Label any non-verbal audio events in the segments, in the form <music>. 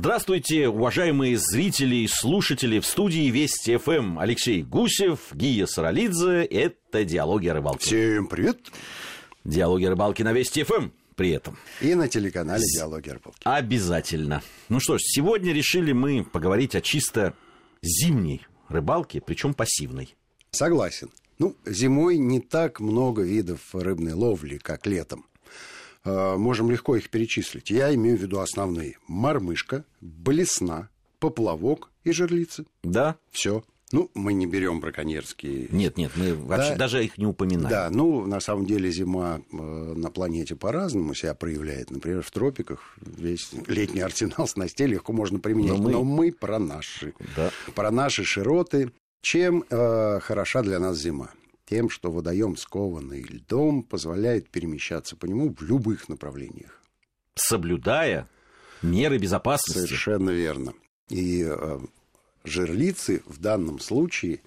Здравствуйте, уважаемые зрители и слушатели в студии Вести ФМ. Алексей Гусев, Гия Саралидзе. Это «Диалоги о рыбалке». Всем привет. «Диалоги о рыбалке» на Вести ФМ при этом. И на телеканале «Диалоги о рыбалке». Обязательно. Ну что ж, сегодня решили мы поговорить о чисто зимней рыбалке, причем пассивной. Согласен. Ну, зимой не так много видов рыбной ловли, как летом. Э, можем легко их перечислить. Я имею в виду основные. Мормышка, блесна, поплавок и жерлицы. Да. Все. Ну, мы не берем браконьерские. Нет, нет, мы вообще да, даже их не упоминаем. Да, ну, на самом деле зима э, на планете по-разному себя проявляет. Например, в тропиках весь летний арсенал снастей легко можно применять. Но мы, Но мы про наши. Да. Про наши широты. Чем э, хороша для нас зима? Тем, что водоем, скованный льдом, позволяет перемещаться по нему в любых направлениях. Соблюдая меры безопасности. Совершенно верно. И э, жерлицы в данном случае,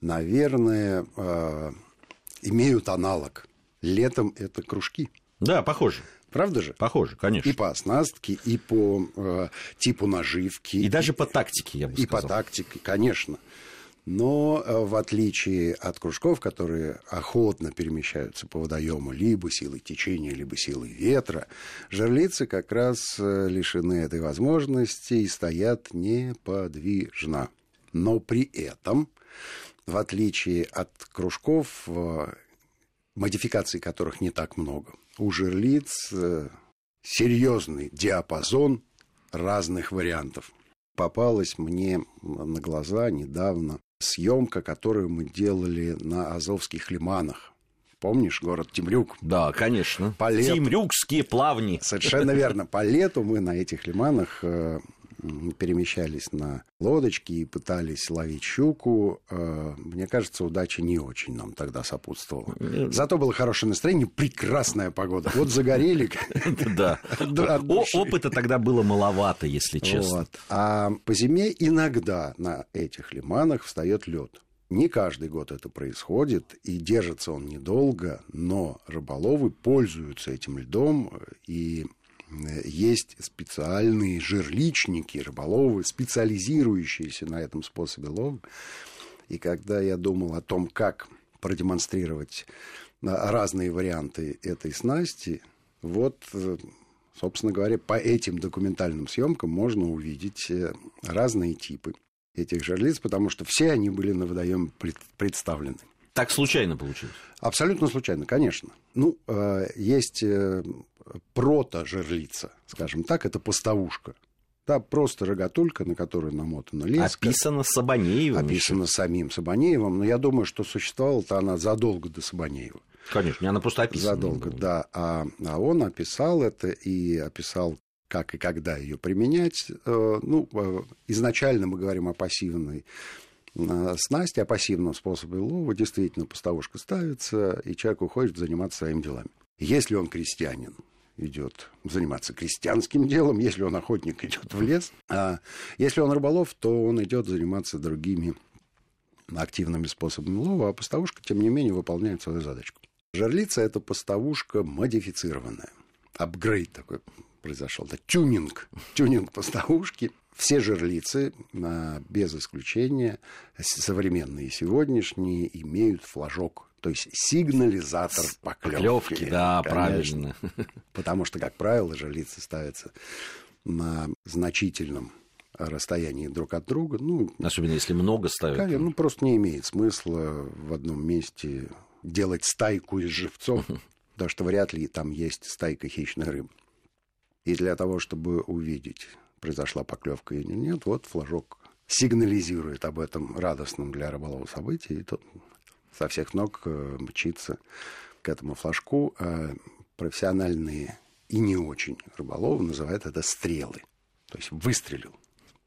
наверное, э, имеют аналог. Летом это кружки. Да, похоже. Правда же? Похоже, конечно. И по оснастке, и по э, типу наживки. И, и даже по тактике, я бы и сказал. И по тактике, конечно. Но э, в отличие от кружков, которые охотно перемещаются по водоему либо силой течения, либо силой ветра, жерлицы как раз э, лишены этой возможности и стоят неподвижно. Но при этом, в отличие от кружков, э, модификаций которых не так много, у жерлиц серьезный диапазон разных вариантов попалась мне на глаза недавно съемка, которую мы делали на Азовских лиманах. Помнишь город Темрюк? Да, конечно. По лету... Темрюкские плавни. Совершенно верно. По лету мы на этих лиманах э, перемещались на лодочке и пытались ловить щуку. Э, мне кажется, удача не очень нам тогда сопутствовала. Зато было хорошее настроение, прекрасная погода. Вот загорели. <laughs> Да. Опыта тогда было маловато, если честно. А по зиме иногда на этих лиманах встает лед. Не каждый год это происходит, и держится он недолго, но рыболовы пользуются этим льдом, и есть специальные жерличники, рыболовы, специализирующиеся на этом способе лова. И когда я думал о том, как продемонстрировать разные варианты этой снасти, вот, собственно говоря, по этим документальным съемкам можно увидеть э, разные типы этих жерлиц, потому что все они были на водоеме представлены. Так случайно получилось? Абсолютно случайно, конечно. Ну, э, есть э, прото-жерлица, скажем так, это поставушка. Да, просто рогатулька, на которую намотана леска. Описана Сабанеевым. Описана еще. самим Сабанеевым. Но я думаю, что существовала-то она задолго до Сабанеева. Конечно, она просто описана. Задолго, да. А, а он описал это и описал, как и когда ее применять. Э, ну, изначально мы говорим о пассивной э, снасти, о пассивном способе лова. Действительно, поставушка ставится, и человек уходит заниматься своими делами. Если он крестьянин, идет заниматься крестьянским делом, если он охотник, идет в лес, а если он рыболов, то он идет заниматься другими активными способами лова, а поставушка, тем не менее, выполняет свою задачку. Жерлица – это поставушка модифицированная. Апгрейд такой произошел. Да, тюнинг. Тюнинг поставушки. Все жерлицы, а, без исключения, современные и сегодняшние, имеют флажок то есть сигнализатор поклевки. Поклевки, да, конечно. правильно. Потому что, как правило, жерлицы ставятся на значительном расстоянии друг от друга. Ну, Особенно если много ставят. Конечно, ну, просто не имеет смысла в одном месте делать стайку из живцов, потому что вряд ли там есть стайка хищной рыбы. И для того, чтобы увидеть, произошла поклевка или нет, вот флажок сигнализирует об этом радостном для рыболова событии, и тот со всех ног э, мчится к этому флажку. А профессиональные и не очень рыболовы называют это стрелы. То есть выстрелил.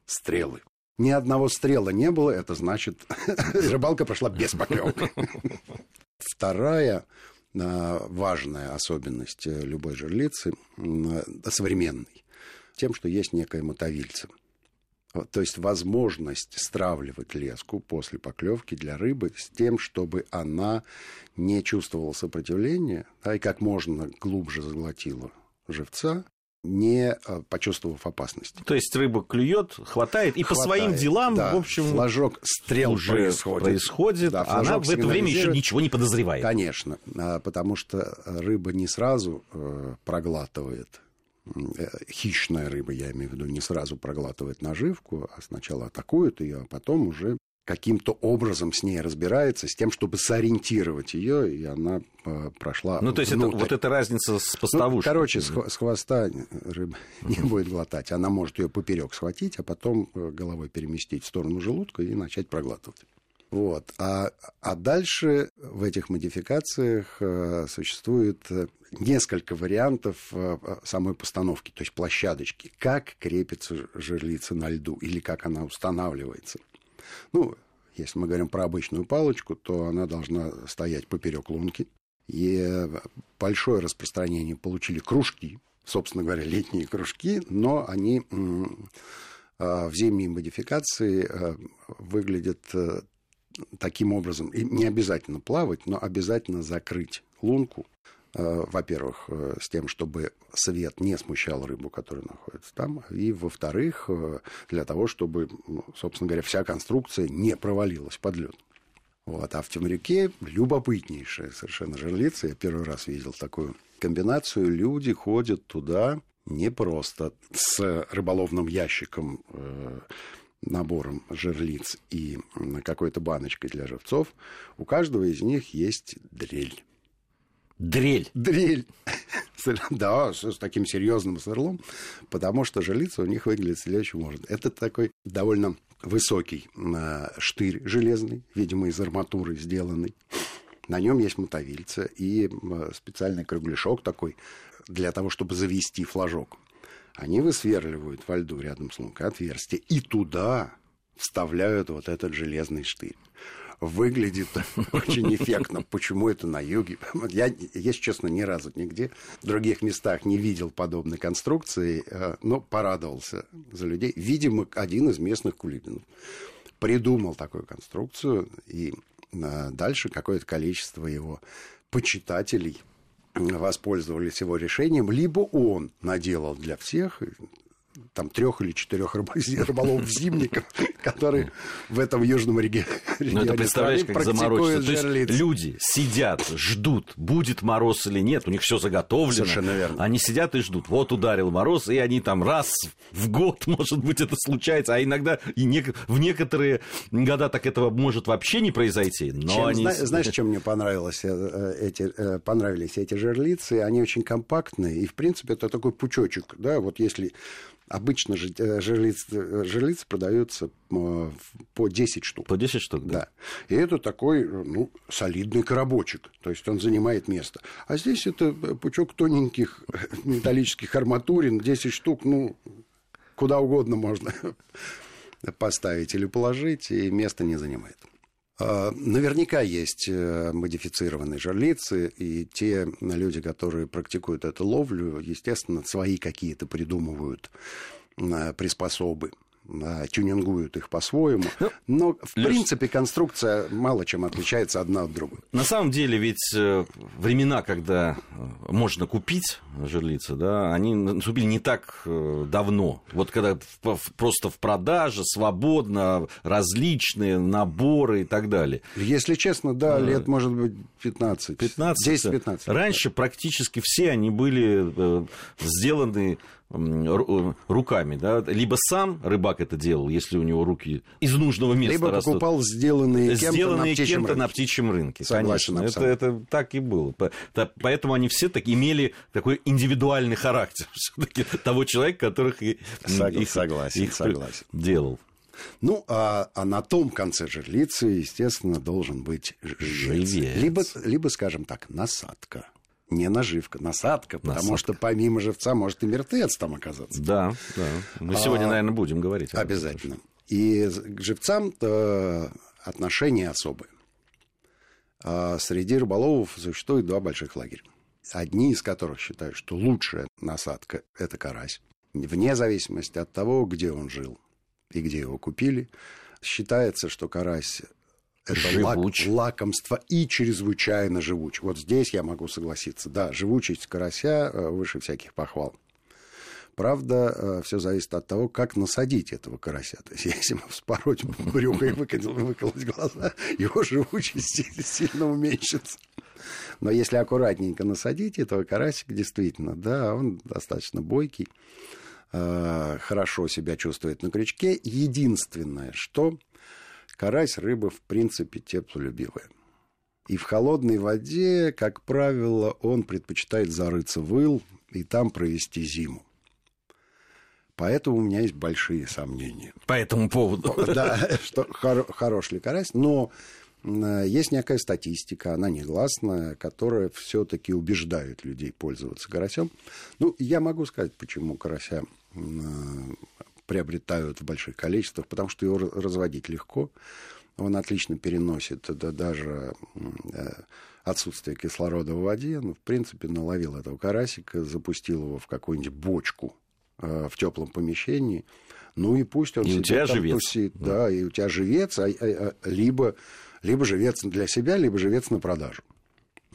Стрелы. Ни одного стрела не было, это значит, <laughs> рыбалка прошла без поклевки. <laughs> Вторая а, важная особенность э, любой жерлицы, современной, тем, что есть некая мотовильца – то есть возможность стравливать леску после поклевки для рыбы с тем, чтобы она не чувствовала сопротивления, да, и как можно глубже заглотила живца, не э, почувствовав опасности. То есть рыба клюет, хватает, и хватает, по своим делам, да, в общем... Флажок стрел уже происходит. происходит да, а она в это время еще ничего не подозревает. Конечно, а, потому что рыба не сразу э, проглатывает хищная рыба, я имею в виду, не сразу проглатывает наживку, а сначала атакует ее, а потом уже каким-то образом с ней разбирается, с тем, чтобы сориентировать ее, и она э, прошла. Ну, то есть это, вот эта разница с поставушкой. Ну, короче, с, с хвоста рыба <laughs> не будет глотать. Она может ее поперек схватить, а потом э, головой переместить в сторону желудка и начать проглатывать. Вот. А, а дальше в этих модификациях э, существует несколько вариантов э, самой постановки, то есть площадочки. Как крепится жерлица на льду или как она устанавливается. Ну, если мы говорим про обычную палочку, то она должна стоять поперек лунки. И большое распространение получили кружки, собственно говоря, летние кружки, но они в зимней модификации выглядят э, таким образом. И не обязательно плавать, но обязательно закрыть лунку Э, во-первых, э, с тем, чтобы свет не смущал рыбу, которая находится там, и, во-вторых, э, для того, чтобы, ну, собственно говоря, вся конструкция не провалилась под лед. Вот. А в Темрюке любопытнейшая совершенно жерлица. Я первый раз видел такую комбинацию. Люди ходят туда не просто с рыболовным ящиком, набором жерлиц и какой-то баночкой для живцов. У каждого из них есть дрель. Дрель. Дрель. <laughs> Да, с таким серьезным сверлом, потому что жилица у них выглядит следующим образом. Это такой довольно высокий э, штырь железный, видимо, из арматуры сделанный. На нем есть мотовильца и э, специальный кругляшок такой для того, чтобы завести флажок. Они высверливают во льду рядом с лункой отверстие и туда вставляют вот этот железный штырь выглядит <laughs> очень эффектно. Почему это на юге? Я, если честно, ни разу нигде в других местах не видел подобной конструкции, э, но порадовался за людей. Видимо, один из местных кулибинов придумал такую конструкцию, и э, дальше какое-то количество его почитателей воспользовались его решением, либо он наделал для всех, там трех или четырех рыболовов-зимников, <laughs> которые в этом южном регионе Ну, это представляешь, как есть люди сидят, ждут, будет мороз или нет, у них все заготовлено. Совершенно верно. Они сидят и ждут. Вот ударил мороз, и они там раз в год, <laughs> может быть, это случается, а иногда и в некоторые года так этого может вообще не произойти. Но чем, они... Знаешь, <laughs> чем мне понравилось э, э, эти, э, понравились эти жерлицы? Они очень компактные, и, в принципе, это такой пучочек, да, вот если Обычно же э, жерлицы, э, жерлицы продаются э, по 10 штук. По 10 штук, да. да. И это такой, ну, солидный коробочек. То есть он занимает место. А здесь это пучок тоненьких металлических арматурин, 10 штук, ну, куда угодно можно <laughs> поставить или положить, и место не занимает. А, наверняка есть э, модифицированные жерлицы, и те люди, которые практикуют эту ловлю, естественно, свои какие-то придумывают э, приспособы тюнингуют их по-своему. Ну, Но, в Леш... принципе, конструкция мало чем отличается одна от другой. На самом деле, ведь э, времена, когда э, можно купить жерлицы, да, они наступили не так э, давно. Вот когда просто в продаже, свободно, различные наборы и так далее. Если честно, да, лет, может быть, 15. 15 10-15. Раньше практически все они были сделаны руками, да, либо сам рыбак это делал, если у него руки из нужного места либо растут. покупал сделанные кем-то, сделанные на, птичьем кем-то на птичьем рынке. Согласен, конечно, это, это так и было. Поэтому они все так имели такой индивидуальный характер <laughs> все-таки того человека, которых их, согласен, их согласен. делал. Ну, а, а на том конце жерлицы, естественно, должен быть живец. Либо, либо, скажем так, насадка не наживка, насадка, потому насадка. что помимо живца может и мертвец там оказаться. Да, да. Мы сегодня, а, наверное, будем говорить. Об обязательно. И к живцам отношения особые. А среди рыболовов существует два больших лагеря. Одни из которых считают, что лучшая насадка – это карась. Вне зависимости от того, где он жил и где его купили, считается, что карась это лак, лакомство и чрезвычайно живуч. Вот здесь я могу согласиться. Да, живучесть карася э, выше всяких похвал. Правда, э, все зависит от того, как насадить этого карася. То есть, <laughs> если ему вспороть брюхо и выколоть глаза, его живучесть сильно уменьшится. Но если аккуратненько насадить этого карасика, действительно, да, он достаточно бойкий, э, хорошо себя чувствует на крючке. Единственное, что карась рыба, в принципе, теплолюбивая. И в холодной воде, как правило, он предпочитает зарыться в ил и там провести зиму. Поэтому у меня есть большие сомнения. По этому поводу. Да, <laughs> что хор- хорош ли карась, но есть некая статистика, она негласная, которая все-таки убеждает людей пользоваться карасем. Ну, я могу сказать, почему карася приобретают в больших количествах, потому что его разводить легко. Он отлично переносит да, даже э, отсутствие кислорода в воде. Ну, в принципе, наловил этого карасика, запустил его в какую-нибудь бочку Э, в теплом помещении. Ну и пусть он и у тебя там живец. тусит. Да. да, и у тебя живец, а, а, а, либо, либо живец для себя, либо живец на продажу.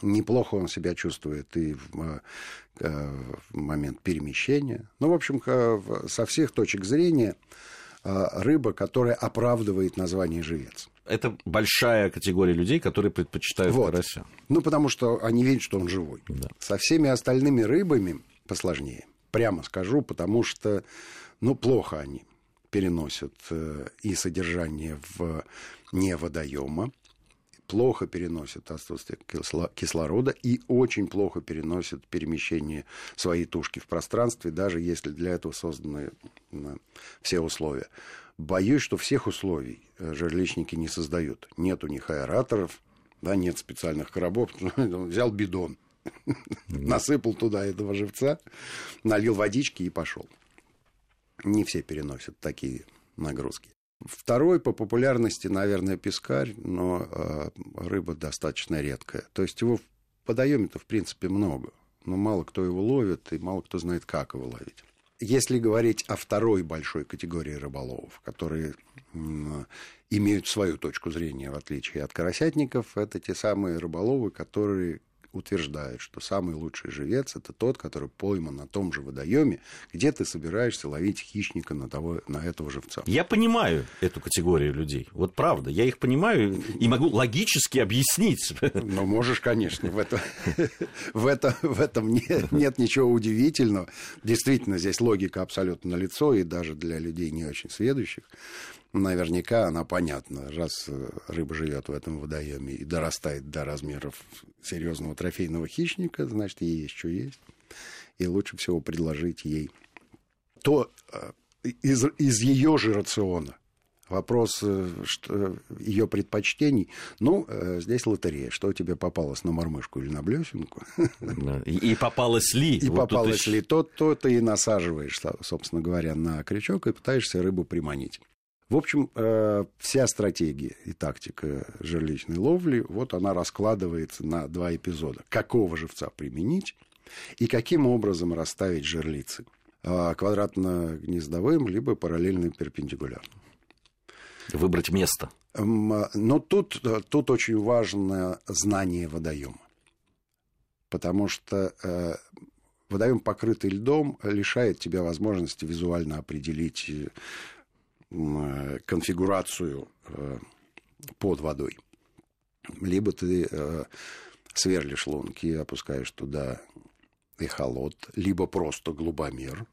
Неплохо он себя чувствует и в, э, в момент перемещения. Ну, в общем, со всех точек зрения э, рыба, которая оправдывает название живец. Это большая категория людей, которые предпочитают вот. карася. Ну, потому что они видят, что он живой. Да. Со всеми остальными рыбами посложнее прямо скажу, потому что, ну, плохо они переносят э, и содержание в не водоема, плохо переносят отсутствие кислорода и очень плохо переносят перемещение своей тушки в пространстве, даже если для этого созданы все условия. Боюсь, что всех условий э, жерличники не создают. Нет у них аэраторов, да, нет специальных коробов. <laughs> Взял бидон, <laughs> насыпал туда этого живца, налил водички и пошел. Не все переносят такие нагрузки. Второй по популярности, наверное, пескарь, но э, рыба достаточно редкая. То есть его в водоеме-то, в принципе, много, но мало кто его ловит и мало кто знает, как его ловить. Если говорить о второй большой категории рыболовов, которые имеют свою точку зрения, в отличие от карасятников, это те самые рыболовы, которые утверждает, что самый лучший живец это тот, который пойман на том же водоеме, где ты собираешься ловить хищника на, того, на этого живца. Я понимаю эту категорию людей. Вот правда, я их понимаю и могу логически объяснить. Ну, можешь, конечно. В, это, в, это, в этом нет, нет ничего удивительного. Действительно, здесь логика абсолютно налицо, и даже для людей не очень сведущих наверняка она понятна. Раз э, рыба живет в этом водоеме и дорастает до размеров серьезного трофейного хищника, значит, ей есть что есть. И лучше всего предложить ей то э, из, из ее же рациона. Вопрос э, что, ее предпочтений. Ну, здесь лотерея. Что тебе попалось на мормышку или на блесенку? И попалось ли? И вот попалось ли. То, то ты и насаживаешь, собственно говоря, на крючок и пытаешься рыбу приманить. В общем, э, вся стратегия и тактика жерличной ловли, вот она раскладывается на два эпизода. Какого живца применить и каким образом расставить жерлицы. Э, квадратно-гнездовым, либо параллельно перпендикулярным. Выбрать место. Но тут, тут очень важно знание водоема. Потому что э, водоем, покрытый льдом, лишает тебя возможности визуально определить Э, конфигурацию э, под водой. Либо ты э, сверлишь лунки, опускаешь туда эхолот, либо просто глубомер,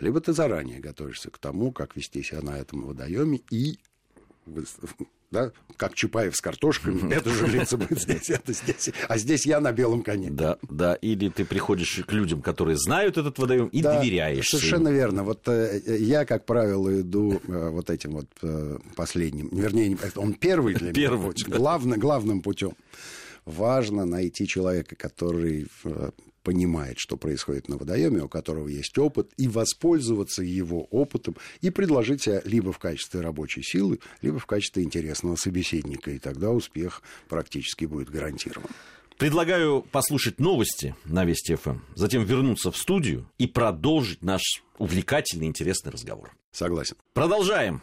либо ты заранее готовишься к тому, как вести себя на этом водоеме и да, как Чапаев с картошками, <laughs> это же лица будет здесь, это здесь, а здесь я на белом коне. Да, да, или ты приходишь к людям, которые знают этот водоем, и да, доверяешь. Совершенно им. верно. Вот э, я, как правило, иду э, вот этим вот э, последним, вернее, он первый для первый, меня путь, да. главный, главным путем. Важно найти человека, который понимает, что происходит на водоеме, у которого есть опыт, и воспользоваться его опытом и предложить себя либо в качестве рабочей силы, либо в качестве интересного собеседника, и тогда успех практически будет гарантирован. Предлагаю послушать новости на Вести ФМ, затем вернуться в студию и продолжить наш увлекательный, интересный разговор. Согласен. Продолжаем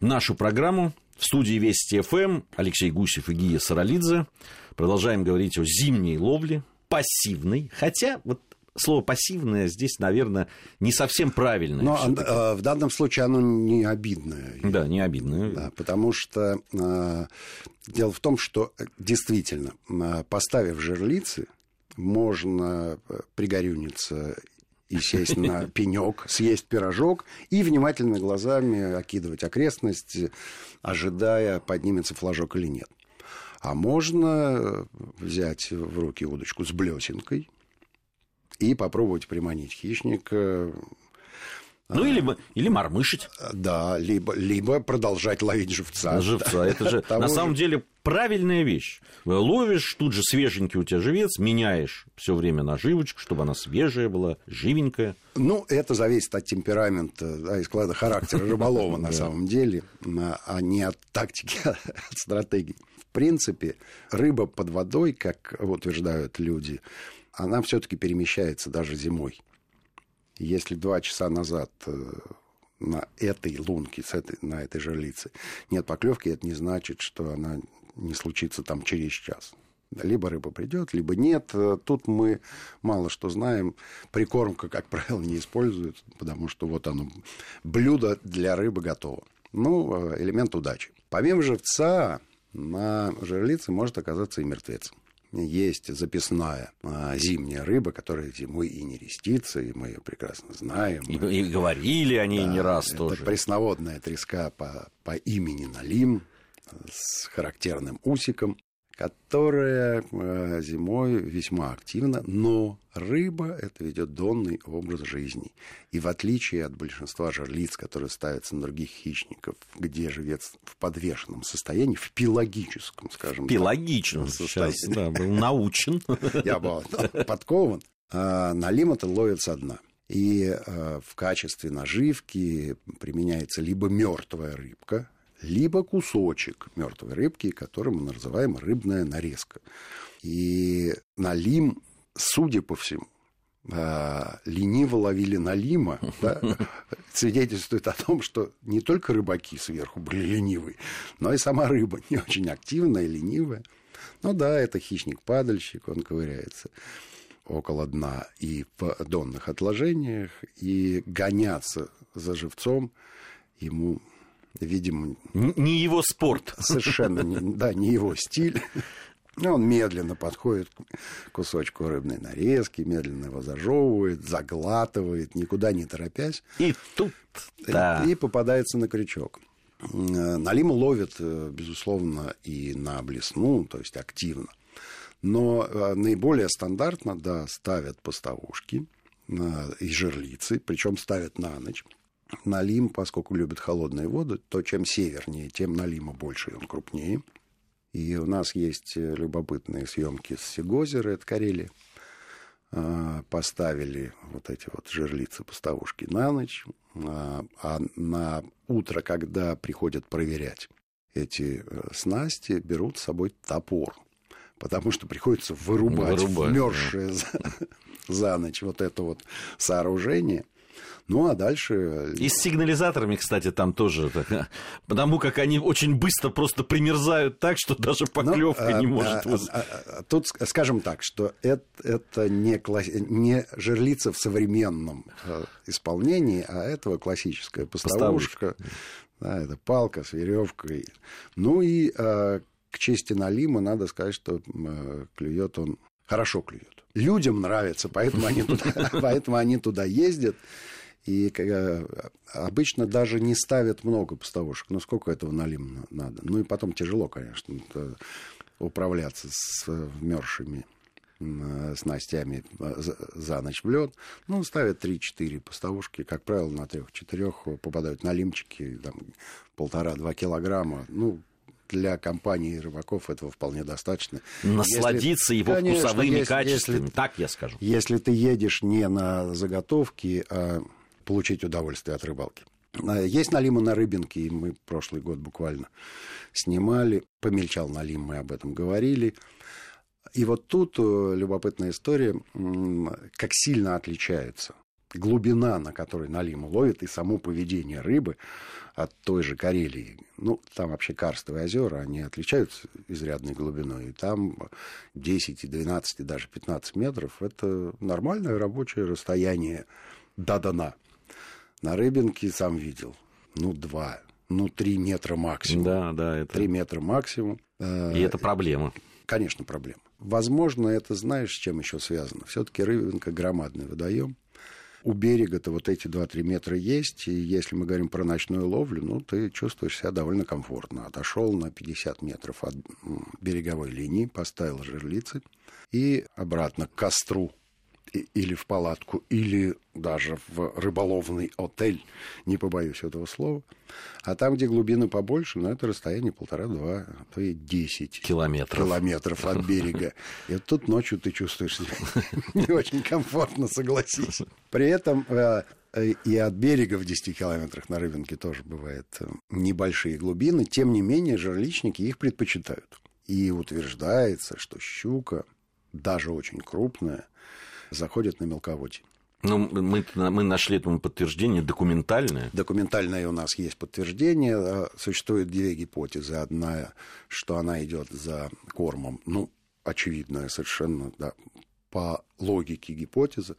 нашу программу. В студии Вести ФМ Алексей Гусев и Гия Саралидзе. Продолжаем говорить о зимней ловле, пассивный, хотя вот слово пассивное здесь, наверное, не совсем правильное. Но э, в данном случае оно не обидное. Да, не обидное. Да, потому что э, дело в том, что действительно, э, поставив жерлицы, можно э, пригорюниться и сесть на <laughs> пенек, съесть пирожок и внимательно глазами окидывать окрестности, ожидая, поднимется флажок или нет. А можно взять в руки удочку с блесенкой и попробовать приманить хищника ну, или, или мормышить. Да, либо, либо продолжать ловить живца. Живца. Это же <laughs> на самом деле правильная вещь. Ловишь, тут же свеженький у тебя живец, меняешь все время наживочку, чтобы она свежая была, живенькая. Ну, это зависит от темперамента да, и склада характера <laughs> рыболова на самом деле, а не от тактики, <laughs> а от стратегии. В принципе, рыба под водой, как утверждают люди, она все-таки перемещается даже зимой. Если два часа назад э, на этой лунке, с этой, на этой жерлице нет поклевки, это не значит, что она не случится там через час. Либо рыба придет, либо нет. Э, тут мы мало что знаем. Прикормка, как правило, не используют, потому что вот оно, блюдо для рыбы готово. Ну, э, элемент удачи. Помимо живца, на жерлице может оказаться и мертвец есть записная а, зимняя рыба, которая зимой и не рестится, и мы ее прекрасно знаем. И, и говорили о ней да, не раз это тоже. пресноводная треска по, по имени Налим с характерным усиком которая э, зимой весьма активна, но рыба – это ведет донный образ жизни. И в отличие от большинства жерлиц, которые ставятся на других хищников, где живец в подвешенном состоянии, в пелагическом, скажем пелагичном так, состоянии. Сейчас, да, <laughs> был научен. Я был подкован. А на лимота ловится одна. И э, в качестве наживки применяется либо мертвая рыбка, либо кусочек мертвой рыбки, который мы называем рыбная нарезка. И налим, судя по всему, а, лениво ловили налима, <laughs> да, свидетельствует о том, что не только рыбаки сверху были ленивые, но и сама рыба не очень активная, ленивая. Ну да, это хищник-падальщик, он ковыряется около дна и в донных отложениях, и гоняться за живцом ему видимо... Не его спорт. Совершенно, не, да, не его стиль. Он медленно подходит к кусочку рыбной нарезки, медленно его зажевывает, заглатывает, никуда не торопясь. И тут, да. И попадается на крючок. Налим ловит, э, безусловно, и на блесну, то есть активно. Но э, наиболее стандартно, да, ставят поставушки э, и жерлицы, причем ставят на ночь. Налим, поскольку любит холодные воды, то чем севернее, тем налима больше, и он крупнее. И у нас есть э, любопытные съемки с Сегозера, это Карелия. А, поставили вот эти вот жерлицы поставушки на ночь, а, а на утро, когда приходят проверять эти э, снасти, берут с собой топор, потому что приходится вырубать, вырубать вмерзшее да. за, <laughs> за ночь вот это вот сооружение – ну, а дальше... Э, И с сигнализаторами, кстати, там тоже. Потому как они очень быстро просто примерзают так, что даже поклевка ну, не а, может... А, а, а, тут скажем так, что это, это не, класс... не жерлица в современном э, исполнении, а этого классическая поставушка. Да, это палка с веревкой. Ну и э, к чести Налима надо сказать, что э, клюет он хорошо клюет. Людям нравится, поэтому они туда, <laughs> поэтому они туда ездят. И э, обычно даже не ставят много поставушек. Ну, сколько этого налим надо? Ну, и потом тяжело, конечно, управляться с вмерзшими снастями э, за ночь в лед. Ну, ставят 3-4 поставушки. Как правило, на 3-4 попадают налимчики, там, полтора-два килограмма. Ну, для компании рыбаков этого вполне достаточно. Насладиться если, его конечно, вкусовыми если, качествами, если, так я скажу. Если ты едешь не на заготовки, а получить удовольствие от рыбалки. Э, есть налимы на рыбинке, и мы прошлый год буквально снимали. Помельчал налим, мы об этом говорили. И вот тут э, любопытная история, как сильно отличаются глубина, на которой Налима ловит, и само поведение рыбы от той же Карелии. Ну, там вообще карстовые озера, они отличаются изрядной глубиной. И там 10, 12, и даже 15 метров – это нормальное рабочее расстояние до дна. На Рыбинке сам видел, ну, два, ну, три метра максимум. Да, да, это... Три метра максимум. И это проблема. Конечно, проблема. Возможно, это знаешь, с чем еще связано? Все-таки Рыбинка громадный водоем. У берега-то вот эти 2-3 метра есть, и если мы говорим про ночную ловлю, ну, ты чувствуешь себя довольно комфортно. Отошел на 50 метров от береговой линии, поставил жерлицы и обратно к костру или в палатку, или даже в рыболовный отель, не побоюсь этого слова. А там, где глубины побольше, ну, это расстояние полтора-два, а то и десять километров. километров от берега. И вот тут ночью ты чувствуешь себя <laughs> не очень комфортно, согласись. При этом э, и от берега в 10 километрах на Рыбинке тоже бывают э, небольшие глубины. Тем не менее, жерличники их предпочитают. И утверждается, что щука, даже очень крупная, заходят на мелководье. Ну, мы, мы нашли этому подтверждение документальное. Документальное у нас есть подтверждение. А, существует две гипотезы. Одна, что она идет за кормом. Ну, очевидная совершенно, да, по логике гипотезы.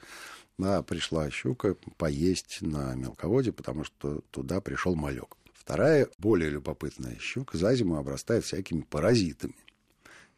Да, пришла щука поесть на мелководье, потому что туда пришел малек. Вторая, более любопытная щука, за зиму обрастает всякими паразитами.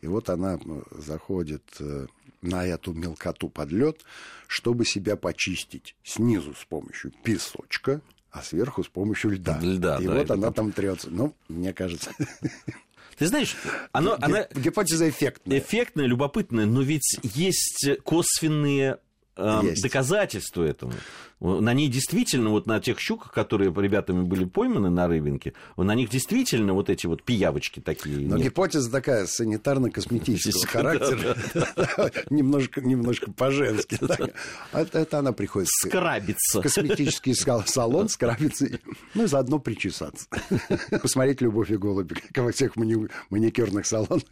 И вот она заходит э, на эту мелкоту под лед, чтобы себя почистить снизу с помощью песочка, а сверху с помощью льда. льда и да, вот она там трется. Ну, мне кажется. <laughs> Ты знаешь, оно, она... Гипотеза эффектная. Эффектная, любопытная, но ведь есть косвенные э, Есть. доказательства этому. На ней действительно, вот на тех щуках, которые ребятами были пойманы на рыбинке, на них действительно вот эти вот пиявочки такие. Но нет. гипотеза такая санитарно-косметического характера, <laughs> немножко, немножко по-женски. Это, она приходит Скрабиться. косметический <laughs> сал- салон, скрабиться, ну и заодно причесаться. <laughs> Посмотреть «Любовь и голуби», как во всех мани- маникюрных салонах.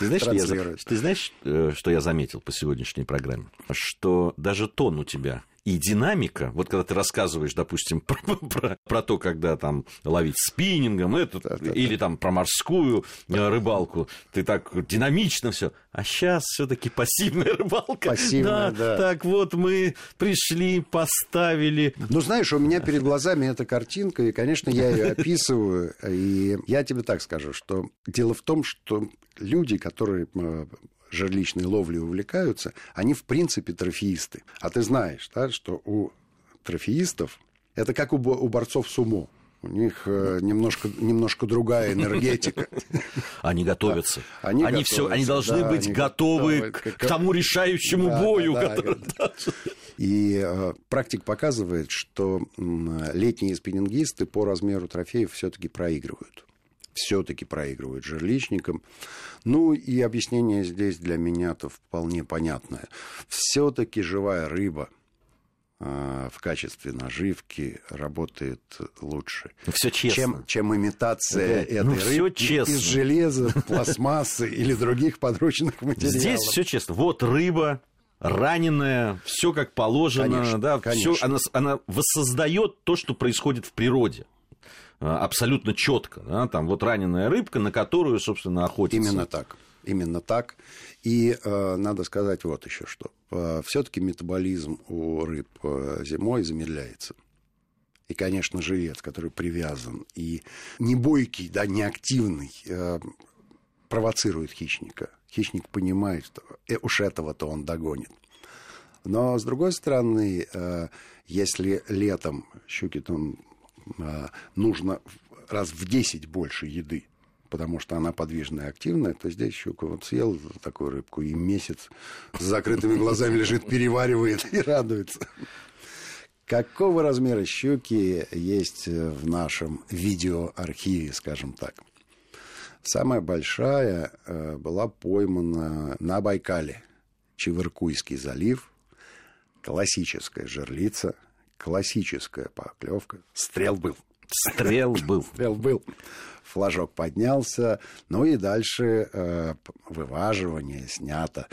Знаешь, ты знаешь, э, что я заметил по сегодняшней программе? Что даже тон у тебя и динамика, вот когда ты рассказываешь, допустим, <laughs> про, про- про то, когда там ловить спиннингом, это, Да-да-да. или там про морскую э, рыбалку, ты так динамично все. А сейчас все-таки пассивная <laughs> рыбалка. Пассивная, да. Так вот мы пришли, поставили. Ну, знаешь, у меня перед глазами эта картинка, и, конечно, я ее <laughs> описываю. И я тебе так скажу, что дело в том, что люди, которые э, жерличной ловлей увлекаются, они, в принципе, трофеисты. А ты знаешь, да, что у трофеистов это как у, у борцов сумо. У них э, немножко, немножко другая энергетика. Они готовятся. <laughs> Они Они, все, готовятся, они должны да, быть они готовы готовы к, к- тому решающему Да, бою. да, да, который- И э, практика показывает, что м, летние спиннингисты по размеру трофеев все-таки проигрывают. Все-таки проигрывают жерличникам. Ну и объяснение здесь для меня-то вполне понятное. Все-таки живая рыба э, в качестве наживки работает лучше. Все честно. Чем, чем имитация Да. этой Ну, рыбки честно. из железа, пластмассы или других подручных материалов. Здесь все честно. Вот рыба, раненая, все как положено, Конечно, да, конечно. всё, она, она воссоздает то, что происходит в природе. А, Абсолютно четко. Да? Там вот раненая рыбка, на которую, собственно, охотится. Именно так. Именно так. И э, надо сказать вот еще что. все-таки метаболизм у рыб э, зимой замедляется. И, конечно, живец, который привязан и не бойкий, да, не активный, э, провоцирует хищника. Хищник понимает, что э, уж этого-то он догонит. Но, с другой стороны, э, если летом щуке там э, нужно в- раз в 10 больше еды, потому что она подвижная и активная, то здесь щука вот съел такую рыбку и месяц с закрытыми глазами лежит, переваривает и радуется. Какого размера щуки есть в нашем видеоархиве, скажем так? Самая большая э, была поймана на Байкале. Чевыркуйский залив, классическая жерлица, классическая поклевка. Стрел был. Стрел был. Стрел был. Флажок поднялся. Ну и дальше э, вываживание снято.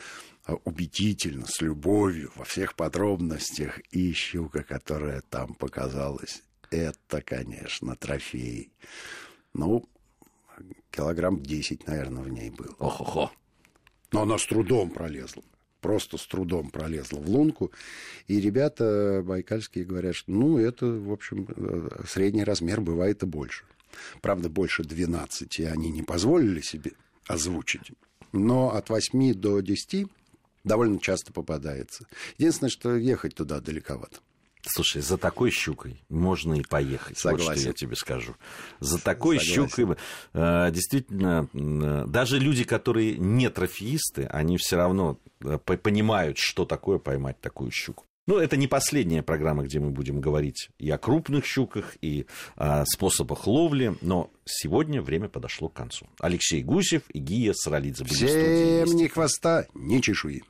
убедительно, с любовью, во всех подробностях. И щука, которая там показалась, это, конечно, трофей. Ну, килограмм 10, наверное, в ней было. Ох-охо. Но она с трудом пролезла. Просто с трудом пролезла в лунку. И ребята байкальские говорят, что, ну, это, в общем, э, средний размер бывает и больше. Правда, больше 12 они не позволили себе озвучить. Но от 8 до 10 довольно часто попадается. Единственное, что ехать туда далековато. Слушай, за такой щукой можно и поехать. Согласен. Вот что я тебе скажу. За такой Согласен. щукой э, действительно даже люди, которые не трофеисты, они все равно э, по- понимают, что такое поймать такую щуку. Ну, это не последняя программа, где мы будем говорить и о крупных щуках, и о способах ловли, но сегодня время подошло к концу. Алексей Гусев и Гия Саралидзе были в студии Всем ни хвоста, ни чешуи.